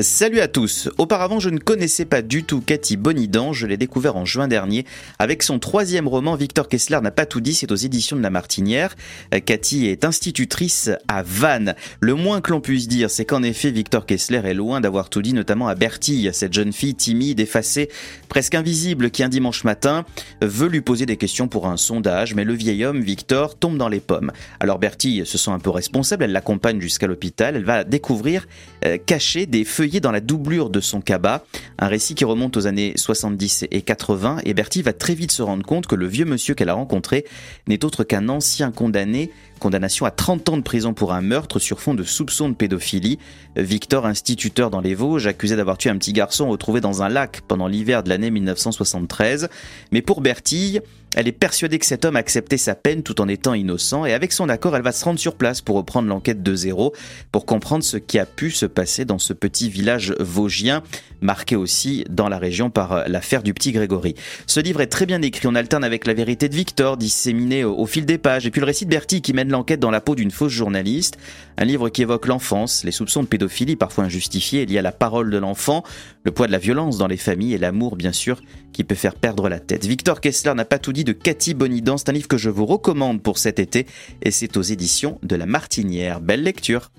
Salut à tous. Auparavant, je ne connaissais pas du tout Cathy Bonidan. Je l'ai découvert en juin dernier avec son troisième roman. Victor Kessler n'a pas tout dit. C'est aux éditions de La Martinière. Euh, Cathy est institutrice à Vannes. Le moins que l'on puisse dire, c'est qu'en effet, Victor Kessler est loin d'avoir tout dit, notamment à Bertille, cette jeune fille timide, effacée, presque invisible, qui un dimanche matin veut lui poser des questions pour un sondage. Mais le vieil homme, Victor, tombe dans les pommes. Alors Bertille se sent un peu responsable. Elle l'accompagne jusqu'à l'hôpital. Elle va découvrir euh, cacher des dans la doublure de son cabas, un récit qui remonte aux années 70 et 80, et Bertie va très vite se rendre compte que le vieux monsieur qu'elle a rencontré n'est autre qu'un ancien condamné, condamnation à 30 ans de prison pour un meurtre sur fond de soupçons de pédophilie. Victor, instituteur dans les Vosges, accusé d'avoir tué un petit garçon retrouvé dans un lac pendant l'hiver de l'année 1973. Mais pour Bertille, elle est persuadée que cet homme a accepté sa peine tout en étant innocent. Et avec son accord, elle va se rendre sur place pour reprendre l'enquête de zéro, pour comprendre ce qui a pu se passer dans ce petit village vosgien, marqué aussi dans la région par l'affaire du petit Grégory. Ce livre est très bien écrit, on alterne avec la vérité de Victor, disséminée au, fil des pages, et puis le récit de Bertie qui mène l'enquête dans la peau d'une fausse journaliste, un livre qui évoque l'enfance, les soupçons de pédophilie parfois injustifiés liés à la parole de l'enfant, le poids de la violence dans les familles et l'amour bien sûr qui peut faire perdre la tête. Victor Kessler n'a pas tout dit de Cathy Bonidan. C'est un livre que je vous recommande pour cet été et c'est aux éditions de La Martinière. Belle lecture.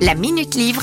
La Minute Livre.